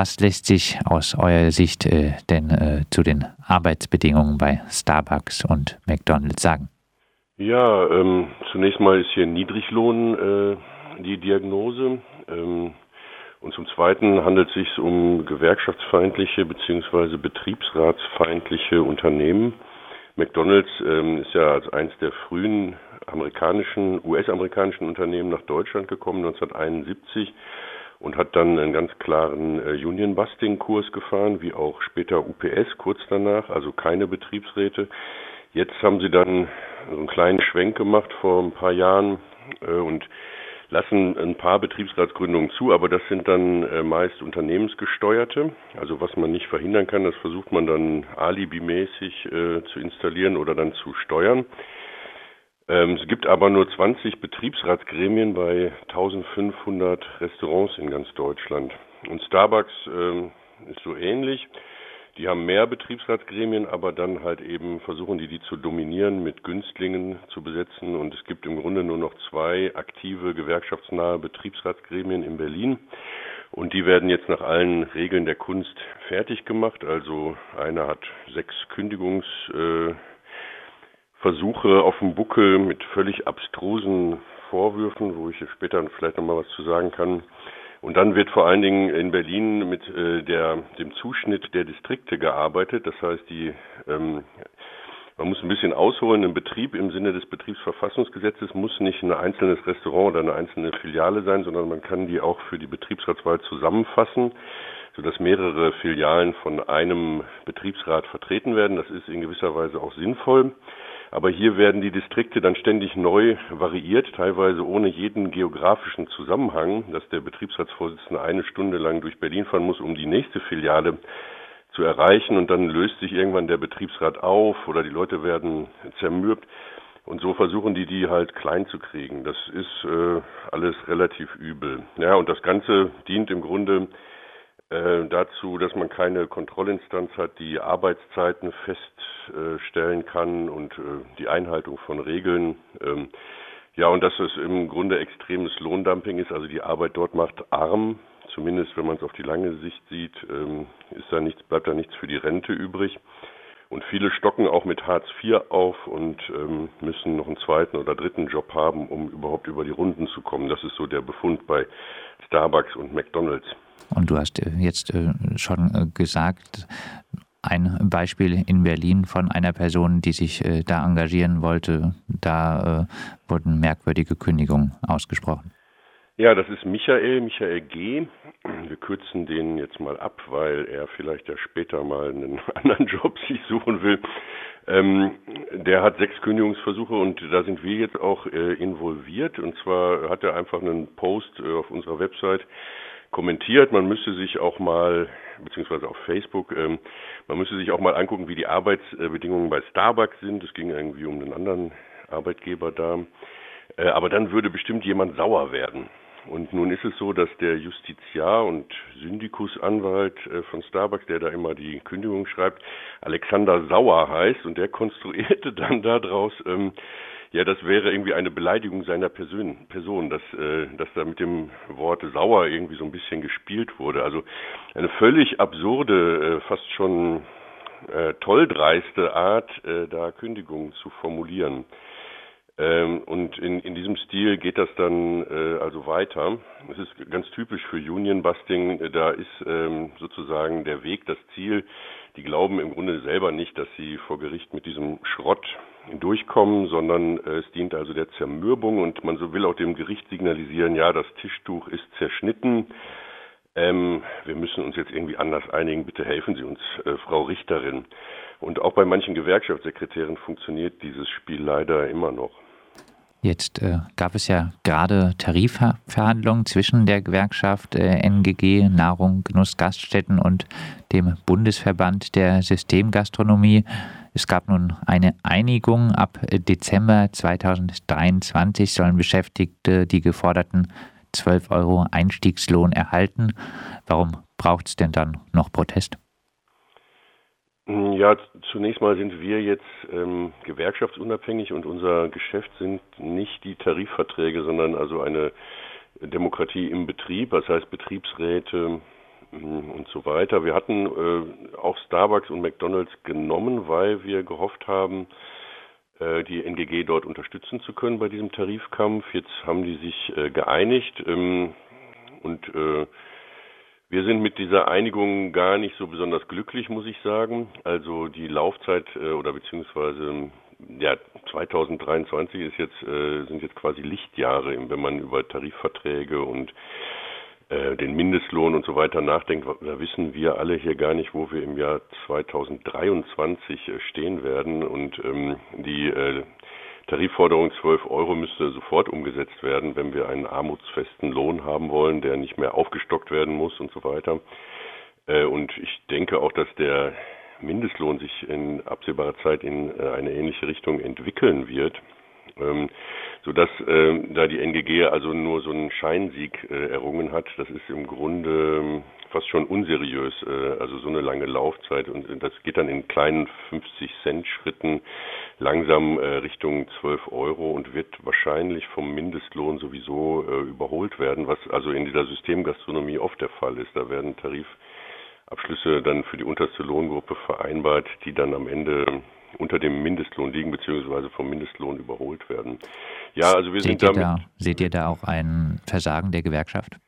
Was lässt sich aus eurer Sicht äh, denn äh, zu den Arbeitsbedingungen bei Starbucks und McDonald's sagen? Ja, ähm, zunächst mal ist hier Niedriglohn äh, die Diagnose. Ähm, und zum Zweiten handelt es sich um gewerkschaftsfeindliche bzw. betriebsratsfeindliche Unternehmen. McDonald's ähm, ist ja als eines der frühen amerikanischen, US-amerikanischen Unternehmen nach Deutschland gekommen 1971 und hat dann einen ganz klaren äh, Union-Busting-Kurs gefahren, wie auch später UPS kurz danach, also keine Betriebsräte. Jetzt haben sie dann so einen kleinen Schwenk gemacht vor ein paar Jahren äh, und lassen ein paar Betriebsratsgründungen zu, aber das sind dann äh, meist unternehmensgesteuerte. Also was man nicht verhindern kann, das versucht man dann alibimäßig äh, zu installieren oder dann zu steuern. Ähm, es gibt aber nur 20 Betriebsratsgremien bei 1500 Restaurants in ganz Deutschland. Und Starbucks ähm, ist so ähnlich. Die haben mehr Betriebsratsgremien, aber dann halt eben versuchen die, die zu dominieren, mit Günstlingen zu besetzen. Und es gibt im Grunde nur noch zwei aktive gewerkschaftsnahe Betriebsratsgremien in Berlin. Und die werden jetzt nach allen Regeln der Kunst fertig gemacht. Also einer hat sechs Kündigungsversuche äh, auf dem Buckel mit völlig abstrusen Vorwürfen, wo ich später vielleicht nochmal was zu sagen kann. Und dann wird vor allen Dingen in Berlin mit äh, der, dem Zuschnitt der Distrikte gearbeitet. Das heißt, die, ähm, man muss ein bisschen ausholen. Ein Betrieb im Sinne des Betriebsverfassungsgesetzes muss nicht ein einzelnes Restaurant oder eine einzelne Filiale sein, sondern man kann die auch für die Betriebsratswahl zusammenfassen, sodass mehrere Filialen von einem Betriebsrat vertreten werden. Das ist in gewisser Weise auch sinnvoll. Aber hier werden die Distrikte dann ständig neu variiert, teilweise ohne jeden geografischen Zusammenhang, dass der Betriebsratsvorsitzende eine Stunde lang durch Berlin fahren muss, um die nächste Filiale zu erreichen und dann löst sich irgendwann der Betriebsrat auf oder die Leute werden zermürbt. Und so versuchen die, die halt klein zu kriegen. Das ist äh, alles relativ übel. Ja, und das Ganze dient im Grunde äh, dazu, dass man keine Kontrollinstanz hat, die Arbeitszeiten feststellen kann und äh, die Einhaltung von Regeln. Ähm, ja, und dass es im Grunde extremes Lohndumping ist, also die Arbeit dort macht arm, zumindest wenn man es auf die lange Sicht sieht, ähm, ist da nichts, bleibt da nichts für die Rente übrig. Und viele stocken auch mit Hartz IV auf und ähm, müssen noch einen zweiten oder dritten Job haben, um überhaupt über die Runden zu kommen. Das ist so der Befund bei Starbucks und McDonald's. Und du hast äh, jetzt äh, schon äh, gesagt, ein Beispiel in Berlin von einer Person, die sich da engagieren wollte, da wurden merkwürdige Kündigungen ausgesprochen. Ja, das ist Michael, Michael G. Wir kürzen den jetzt mal ab, weil er vielleicht ja später mal einen anderen Job sich suchen will. Ähm, der hat sechs Kündigungsversuche und da sind wir jetzt auch äh, involviert. Und zwar hat er einfach einen Post äh, auf unserer Website kommentiert. Man müsste sich auch mal, beziehungsweise auf Facebook, ähm, man müsste sich auch mal angucken, wie die Arbeitsbedingungen bei Starbucks sind. Es ging irgendwie um einen anderen Arbeitgeber da. Äh, aber dann würde bestimmt jemand sauer werden. Und nun ist es so, dass der Justiziar und Syndikusanwalt äh, von Starbucks, der da immer die Kündigung schreibt, Alexander Sauer heißt und der konstruierte dann daraus, ähm, ja, das wäre irgendwie eine Beleidigung seiner Person, Person dass, äh, dass da mit dem Wort sauer irgendwie so ein bisschen gespielt wurde. Also eine völlig absurde, äh, fast schon äh, tolldreiste Art, äh, da Kündigungen zu formulieren. Ähm, und in, in diesem Stil geht das dann äh, also weiter. Es ist ganz typisch für Union Busting. Da ist ähm, sozusagen der Weg, das Ziel. Die glauben im Grunde selber nicht, dass sie vor Gericht mit diesem Schrott durchkommen, sondern äh, es dient also der Zermürbung und man so will auch dem Gericht signalisieren, ja, das Tischtuch ist zerschnitten. Ähm, wir müssen uns jetzt irgendwie anders einigen. Bitte helfen Sie uns, äh, Frau Richterin. Und auch bei manchen Gewerkschaftssekretären funktioniert dieses Spiel leider immer noch. Jetzt äh, gab es ja gerade Tarifverhandlungen zwischen der Gewerkschaft äh, NGG Nahrung, Genuss, Gaststätten und dem Bundesverband der Systemgastronomie. Es gab nun eine Einigung. Ab Dezember 2023 sollen Beschäftigte die geforderten 12 Euro Einstiegslohn erhalten. Warum braucht es denn dann noch Protest? Hm, ja, zunächst mal sind wir jetzt ähm, gewerkschaftsunabhängig und unser Geschäft sind nicht die Tarifverträge, sondern also eine Demokratie im Betrieb, das heißt Betriebsräte hm, und so weiter. Wir hatten äh, auch Starbucks und McDonald's genommen, weil wir gehofft haben, äh, die NGG dort unterstützen zu können bei diesem Tarifkampf. Jetzt haben die sich äh, geeinigt ähm, und äh, wir sind mit dieser Einigung gar nicht so besonders glücklich, muss ich sagen. Also die Laufzeit äh, oder beziehungsweise ja 2023 ist jetzt äh, sind jetzt quasi Lichtjahre, wenn man über Tarifverträge und äh, den Mindestlohn und so weiter nachdenkt, da wissen wir alle hier gar nicht, wo wir im Jahr 2023 äh, stehen werden. Und ähm, die äh, Tarifforderung 12 Euro müsste sofort umgesetzt werden, wenn wir einen armutsfesten Lohn haben wollen, der nicht mehr aufgestockt werden muss und so weiter. Äh, und ich denke auch, dass der Mindestlohn sich in absehbarer Zeit in äh, eine ähnliche Richtung entwickeln wird ähm, sodass äh, da die NGG also nur so einen Scheinsieg äh, errungen hat. Das ist im Grunde ähm, fast schon unseriös, äh, also so eine lange Laufzeit und das geht dann in kleinen 50 Cent Schritten langsam äh, Richtung 12 Euro und wird wahrscheinlich vom Mindestlohn sowieso äh, überholt werden, was also in dieser Systemgastronomie oft der Fall ist. Da werden Tarifabschlüsse dann für die unterste Lohngruppe vereinbart, die dann am Ende unter dem Mindestlohn liegen beziehungsweise vom Mindestlohn überholt werden. Ja, also wir seht sind damit. Da, seht ihr da auch ein Versagen der Gewerkschaft?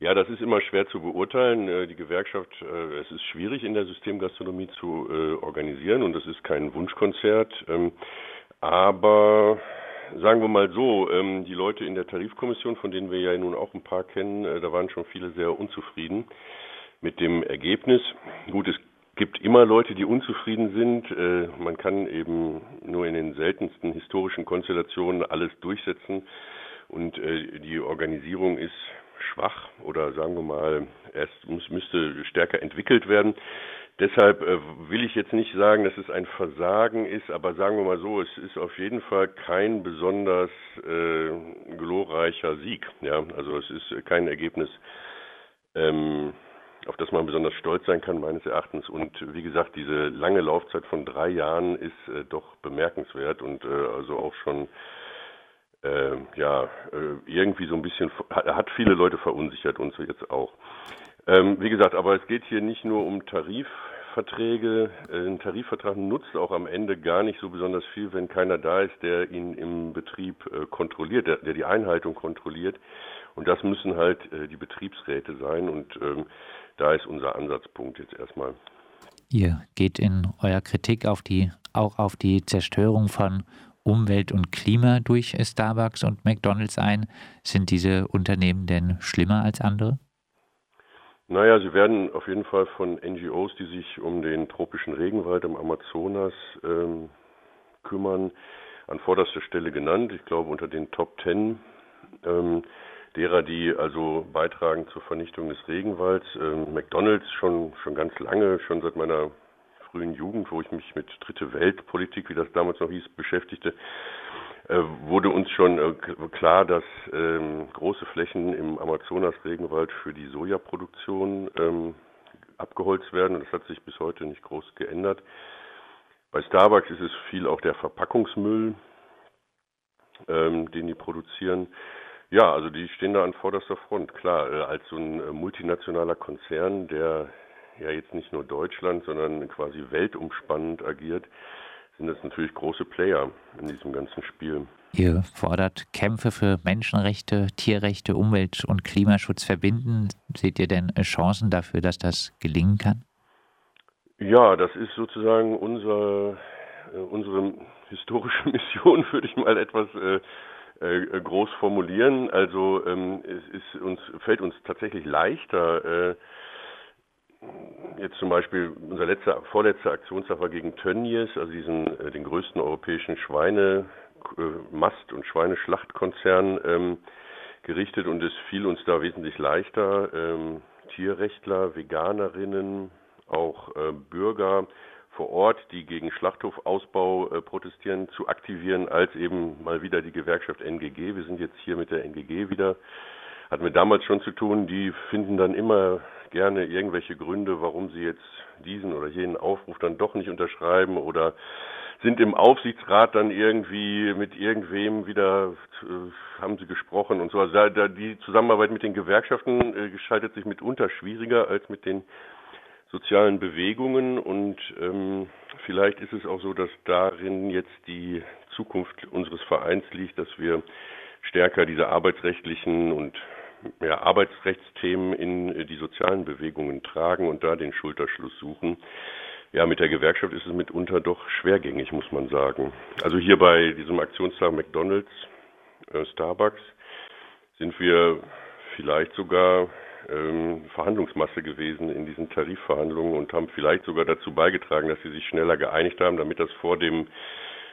Ja, das ist immer schwer zu beurteilen. Äh, die Gewerkschaft, äh, es ist schwierig in der Systemgastronomie zu äh, organisieren und das ist kein Wunschkonzert. Ähm, aber sagen wir mal so, ähm, die Leute in der Tarifkommission, von denen wir ja nun auch ein paar kennen, da waren schon viele sehr unzufrieden mit dem Ergebnis. Gut, es gibt immer Leute, die unzufrieden sind. Äh, man kann eben nur in den seltensten historischen Konstellationen alles durchsetzen und äh, die Organisierung ist schwach oder sagen wir mal, erst müsste stärker entwickelt werden. Deshalb äh, will ich jetzt nicht sagen, dass es ein Versagen ist, aber sagen wir mal so, es ist auf jeden Fall kein besonders äh, glorreicher Sieg. Ja, also es ist kein Ergebnis, ähm, auf das man besonders stolz sein kann, meines Erachtens. Und wie gesagt, diese lange Laufzeit von drei Jahren ist äh, doch bemerkenswert und äh, also auch schon äh, ja äh, irgendwie so ein bisschen hat viele Leute verunsichert uns jetzt auch. Ähm, wie gesagt, aber es geht hier nicht nur um Tarifverträge. Äh, ein Tarifvertrag nutzt auch am Ende gar nicht so besonders viel, wenn keiner da ist, der ihn im Betrieb äh, kontrolliert, der, der die Einhaltung kontrolliert. Und das müssen halt äh, die Betriebsräte sein. Und ähm, da ist unser Ansatzpunkt jetzt erstmal. Ihr geht in eurer Kritik auf die, auch auf die Zerstörung von Umwelt und Klima durch Starbucks und McDonalds ein. Sind diese Unternehmen denn schlimmer als andere? Naja, sie werden auf jeden Fall von NGOs, die sich um den tropischen Regenwald im Amazonas ähm, kümmern, an vorderster Stelle genannt. Ich glaube unter den Top Ten. Ähm, derer, die also beitragen zur Vernichtung des Regenwalds. Ähm, McDonalds schon, schon ganz lange, schon seit meiner frühen Jugend, wo ich mich mit Dritte Weltpolitik, wie das damals noch hieß, beschäftigte, äh, wurde uns schon äh, klar, dass ähm, große Flächen im Amazonas-Regenwald für die Sojaproduktion ähm, abgeholzt werden. Das hat sich bis heute nicht groß geändert. Bei Starbucks ist es viel auch der Verpackungsmüll, ähm, den die produzieren. Ja, also die stehen da an vorderster Front, klar. Äh, als so ein äh, multinationaler Konzern, der ja jetzt nicht nur Deutschland, sondern quasi weltumspannend agiert, sind das natürlich große Player in diesem ganzen Spiel. Ihr fordert Kämpfe für Menschenrechte, Tierrechte, Umwelt- und Klimaschutz verbinden. Seht ihr denn äh, Chancen dafür, dass das gelingen kann? Ja, das ist sozusagen unser, unsere historische Mission, würde ich mal etwas groß formulieren. Also ähm, es ist uns fällt uns tatsächlich leichter. Äh, jetzt zum Beispiel unser letzter vorletzter Aktionstag war gegen Tönnies, also diesen äh, den größten europäischen Schweine äh, Mast- und Schweineschlachtkonzern ähm, gerichtet und es fiel uns da wesentlich leichter, ähm, Tierrechtler, Veganerinnen, auch äh, Bürger vor Ort, die gegen Schlachthofausbau äh, protestieren, zu aktivieren, als eben mal wieder die Gewerkschaft NGG. Wir sind jetzt hier mit der NGG wieder. Hatten wir damals schon zu tun. Die finden dann immer gerne irgendwelche Gründe, warum sie jetzt diesen oder jenen Aufruf dann doch nicht unterschreiben oder sind im Aufsichtsrat dann irgendwie mit irgendwem wieder, äh, haben sie gesprochen und so. Also da, da die Zusammenarbeit mit den Gewerkschaften äh, gestaltet sich mitunter schwieriger als mit den sozialen Bewegungen und ähm, vielleicht ist es auch so, dass darin jetzt die Zukunft unseres Vereins liegt, dass wir stärker diese arbeitsrechtlichen und ja, Arbeitsrechtsthemen in die sozialen Bewegungen tragen und da den Schulterschluss suchen. Ja, mit der Gewerkschaft ist es mitunter doch schwergängig, muss man sagen. Also hier bei diesem Aktionstag McDonald's, äh, Starbucks sind wir vielleicht sogar ähm, Verhandlungsmasse gewesen in diesen Tarifverhandlungen und haben vielleicht sogar dazu beigetragen, dass sie sich schneller geeinigt haben, damit das vor dem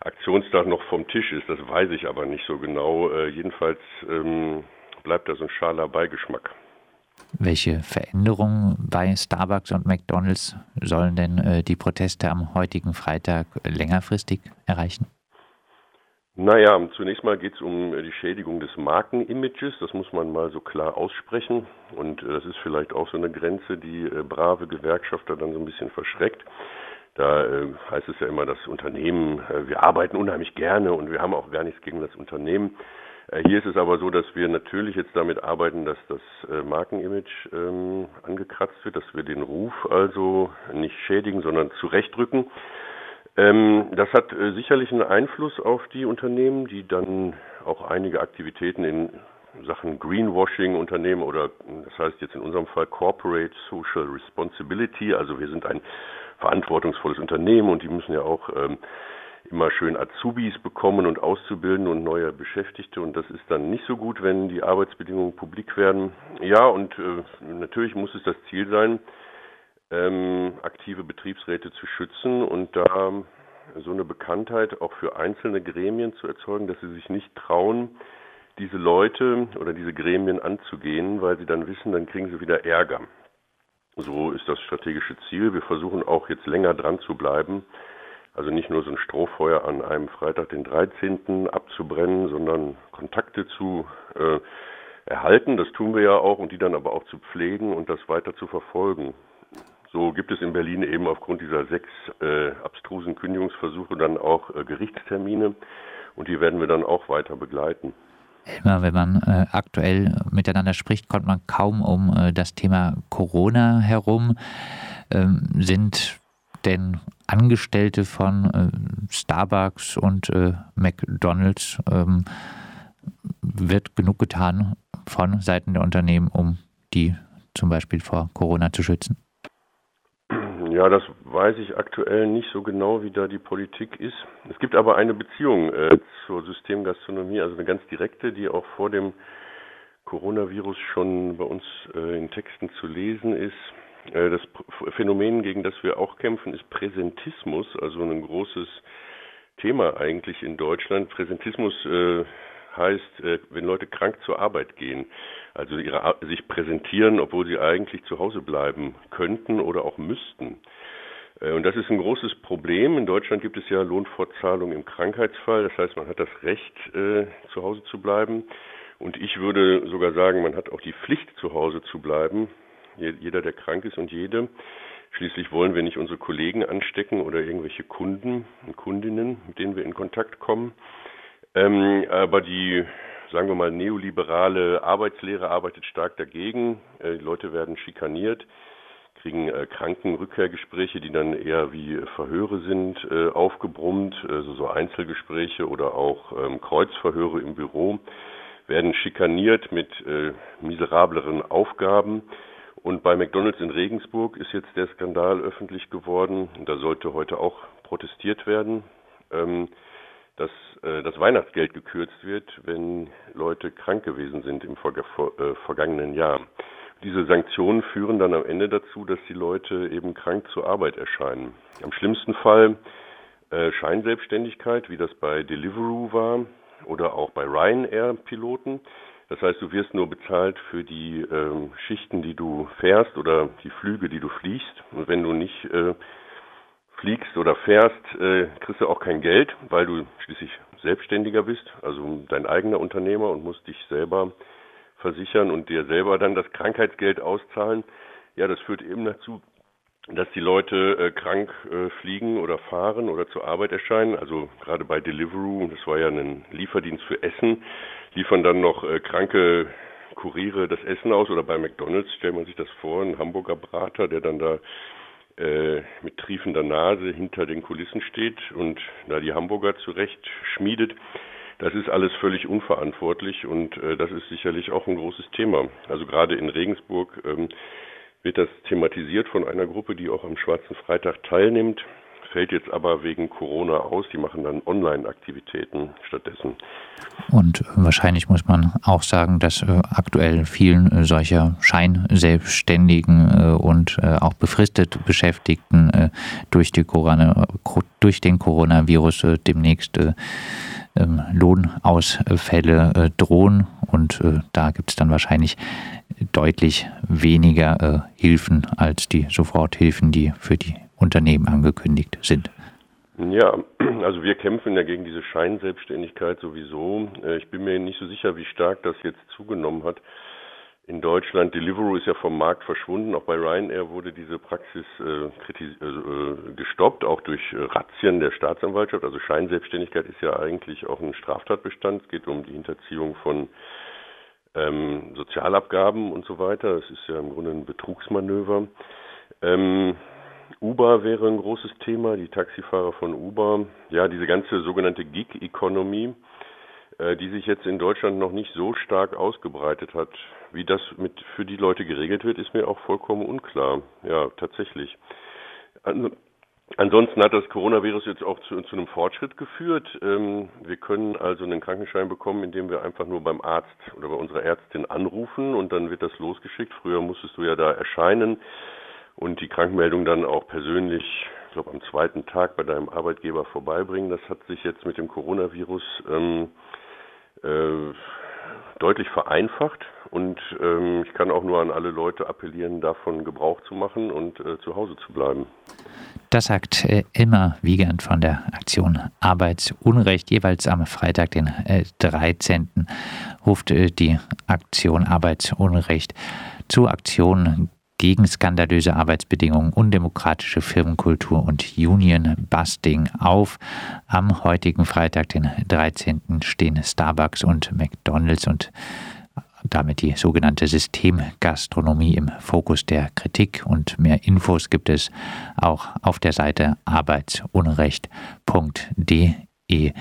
Aktionstag noch vom Tisch ist. Das weiß ich aber nicht so genau. Äh, jedenfalls ähm, bleibt da so ein schaler Beigeschmack. Welche Veränderungen bei Starbucks und McDonald's sollen denn äh, die Proteste am heutigen Freitag längerfristig erreichen? Naja, zunächst mal geht es um die Schädigung des Markenimages, das muss man mal so klar aussprechen. Und äh, das ist vielleicht auch so eine Grenze, die äh, brave Gewerkschafter dann so ein bisschen verschreckt. Da äh, heißt es ja immer, das Unternehmen, äh, wir arbeiten unheimlich gerne und wir haben auch gar nichts gegen das Unternehmen. Äh, hier ist es aber so, dass wir natürlich jetzt damit arbeiten, dass das äh, Markenimage ähm, angekratzt wird, dass wir den Ruf also nicht schädigen, sondern zurechtrücken. Ähm, das hat äh, sicherlich einen Einfluss auf die Unternehmen, die dann auch einige Aktivitäten in Sachen Greenwashing unternehmen oder das heißt jetzt in unserem Fall Corporate Social Responsibility. Also wir sind ein verantwortungsvolles Unternehmen und die müssen ja auch ähm, immer schön Azubis bekommen und auszubilden und neue Beschäftigte und das ist dann nicht so gut, wenn die Arbeitsbedingungen publik werden. Ja, und äh, natürlich muss es das Ziel sein, ähm, aktive Betriebsräte zu schützen und da so eine Bekanntheit auch für einzelne Gremien zu erzeugen, dass sie sich nicht trauen, diese Leute oder diese Gremien anzugehen, weil sie dann wissen, dann kriegen sie wieder Ärger. So ist das strategische Ziel. Wir versuchen auch jetzt länger dran zu bleiben. Also nicht nur so ein Strohfeuer an einem Freitag, den 13. abzubrennen, sondern Kontakte zu äh, erhalten. Das tun wir ja auch und die dann aber auch zu pflegen und das weiter zu verfolgen. So gibt es in Berlin eben aufgrund dieser sechs äh, abstrusen Kündigungsversuche dann auch äh, Gerichtstermine und die werden wir dann auch weiter begleiten. Immer wenn man äh, aktuell miteinander spricht, kommt man kaum um äh, das Thema Corona herum. Ähm, sind denn Angestellte von äh, Starbucks und äh, McDonald's, ähm, wird genug getan von Seiten der Unternehmen, um die zum Beispiel vor Corona zu schützen? Ja, das weiß ich aktuell nicht so genau, wie da die Politik ist. Es gibt aber eine Beziehung äh, zur Systemgastronomie, also eine ganz direkte, die auch vor dem Coronavirus schon bei uns äh, in Texten zu lesen ist. Äh, das Phänomen, gegen das wir auch kämpfen, ist Präsentismus, also ein großes Thema eigentlich in Deutschland. Präsentismus äh, heißt, äh, wenn Leute krank zur Arbeit gehen, also ihre, sich präsentieren, obwohl sie eigentlich zu Hause bleiben könnten oder auch müssten. Äh, und das ist ein großes Problem. In Deutschland gibt es ja Lohnfortzahlung im Krankheitsfall. Das heißt, man hat das Recht, äh, zu Hause zu bleiben. Und ich würde sogar sagen, man hat auch die Pflicht, zu Hause zu bleiben. Jeder, der krank ist und jede. Schließlich wollen wir nicht unsere Kollegen anstecken oder irgendwelche Kunden und Kundinnen, mit denen wir in Kontakt kommen. Ähm, aber die, sagen wir mal, neoliberale Arbeitslehre arbeitet stark dagegen. Äh, die Leute werden schikaniert, kriegen äh, Krankenrückkehrgespräche, die dann eher wie Verhöre sind, äh, aufgebrummt, also so Einzelgespräche oder auch ähm, Kreuzverhöre im Büro, werden schikaniert mit äh, miserableren Aufgaben. Und bei McDonald's in Regensburg ist jetzt der Skandal öffentlich geworden. Da sollte heute auch protestiert werden. Ähm, dass äh, das Weihnachtsgeld gekürzt wird, wenn Leute krank gewesen sind im vor, äh, vergangenen Jahr. Diese Sanktionen führen dann am Ende dazu, dass die Leute eben krank zur Arbeit erscheinen. Am schlimmsten Fall äh, Scheinselbstständigkeit, wie das bei Deliveroo war oder auch bei Ryanair-Piloten. Das heißt, du wirst nur bezahlt für die ähm, Schichten, die du fährst oder die Flüge, die du fliegst. Und wenn du nicht äh, fliegst oder fährst, äh, kriegst du auch kein Geld, weil du schließlich Selbstständiger bist, also dein eigener Unternehmer und musst dich selber versichern und dir selber dann das Krankheitsgeld auszahlen. Ja, das führt eben dazu, dass die Leute äh, krank äh, fliegen oder fahren oder zur Arbeit erscheinen. Also gerade bei Deliveroo, das war ja ein Lieferdienst für Essen, liefern dann noch äh, kranke Kuriere das Essen aus oder bei McDonalds stellt man sich das vor, ein Hamburger Brater, der dann da mit triefender Nase hinter den Kulissen steht und da die Hamburger zurecht schmiedet. Das ist alles völlig unverantwortlich und äh, das ist sicherlich auch ein großes Thema. Also gerade in Regensburg ähm, wird das thematisiert von einer Gruppe, die auch am Schwarzen Freitag teilnimmt, fällt jetzt aber wegen Corona aus. Die machen dann Online-Aktivitäten stattdessen. Und wahrscheinlich muss man auch sagen, dass äh, aktuell vielen äh, solcher Scheinselbstständigen äh, und auch befristet Beschäftigten durch, Corona, durch den Coronavirus demnächst ähm, Lohnausfälle drohen. Und da gibt es dann wahrscheinlich deutlich weniger Hilfen als die Soforthilfen, die für die Unternehmen angekündigt sind. Ja, also wir kämpfen ja gegen diese Scheinselbstständigkeit sowieso. Äh, ich bin mir nicht so sicher, wie stark das jetzt zugenommen hat. In Deutschland, Deliveroo ist ja vom Markt verschwunden. Auch bei Ryanair wurde diese Praxis äh, äh, gestoppt, auch durch äh, Razzien der Staatsanwaltschaft. Also Scheinselbstständigkeit ist ja eigentlich auch ein Straftatbestand. Es geht um die Hinterziehung von ähm, Sozialabgaben und so weiter. Das ist ja im Grunde ein Betrugsmanöver. Ähm, Uber wäre ein großes Thema, die Taxifahrer von Uber. Ja, diese ganze sogenannte Gig-Economy, äh, die sich jetzt in Deutschland noch nicht so stark ausgebreitet hat. Wie das mit für die Leute geregelt wird, ist mir auch vollkommen unklar. Ja, tatsächlich. Also, Ansonsten hat das Coronavirus jetzt auch zu, zu einem Fortschritt geführt. Ähm, wir können also einen Krankenschein bekommen, indem wir einfach nur beim Arzt oder bei unserer Ärztin anrufen und dann wird das losgeschickt. Früher musstest du ja da erscheinen und die Krankmeldung dann auch persönlich, ich glaube am zweiten Tag bei deinem Arbeitgeber vorbeibringen. Das hat sich jetzt mit dem Coronavirus ähm, äh, deutlich vereinfacht und ähm, ich kann auch nur an alle Leute appellieren, davon Gebrauch zu machen und äh, zu Hause zu bleiben. Das sagt äh, Ilmar Wiegand von der Aktion Arbeitsunrecht. Jeweils am Freitag, den äh, 13. ruft äh, die Aktion Arbeitsunrecht zur Aktion gegen skandalöse Arbeitsbedingungen, undemokratische Firmenkultur und Union-Busting auf. Am heutigen Freitag, den 13. stehen Starbucks und McDonald's und damit die sogenannte Systemgastronomie im Fokus der Kritik und mehr Infos gibt es auch auf der Seite arbeitsunrecht.de.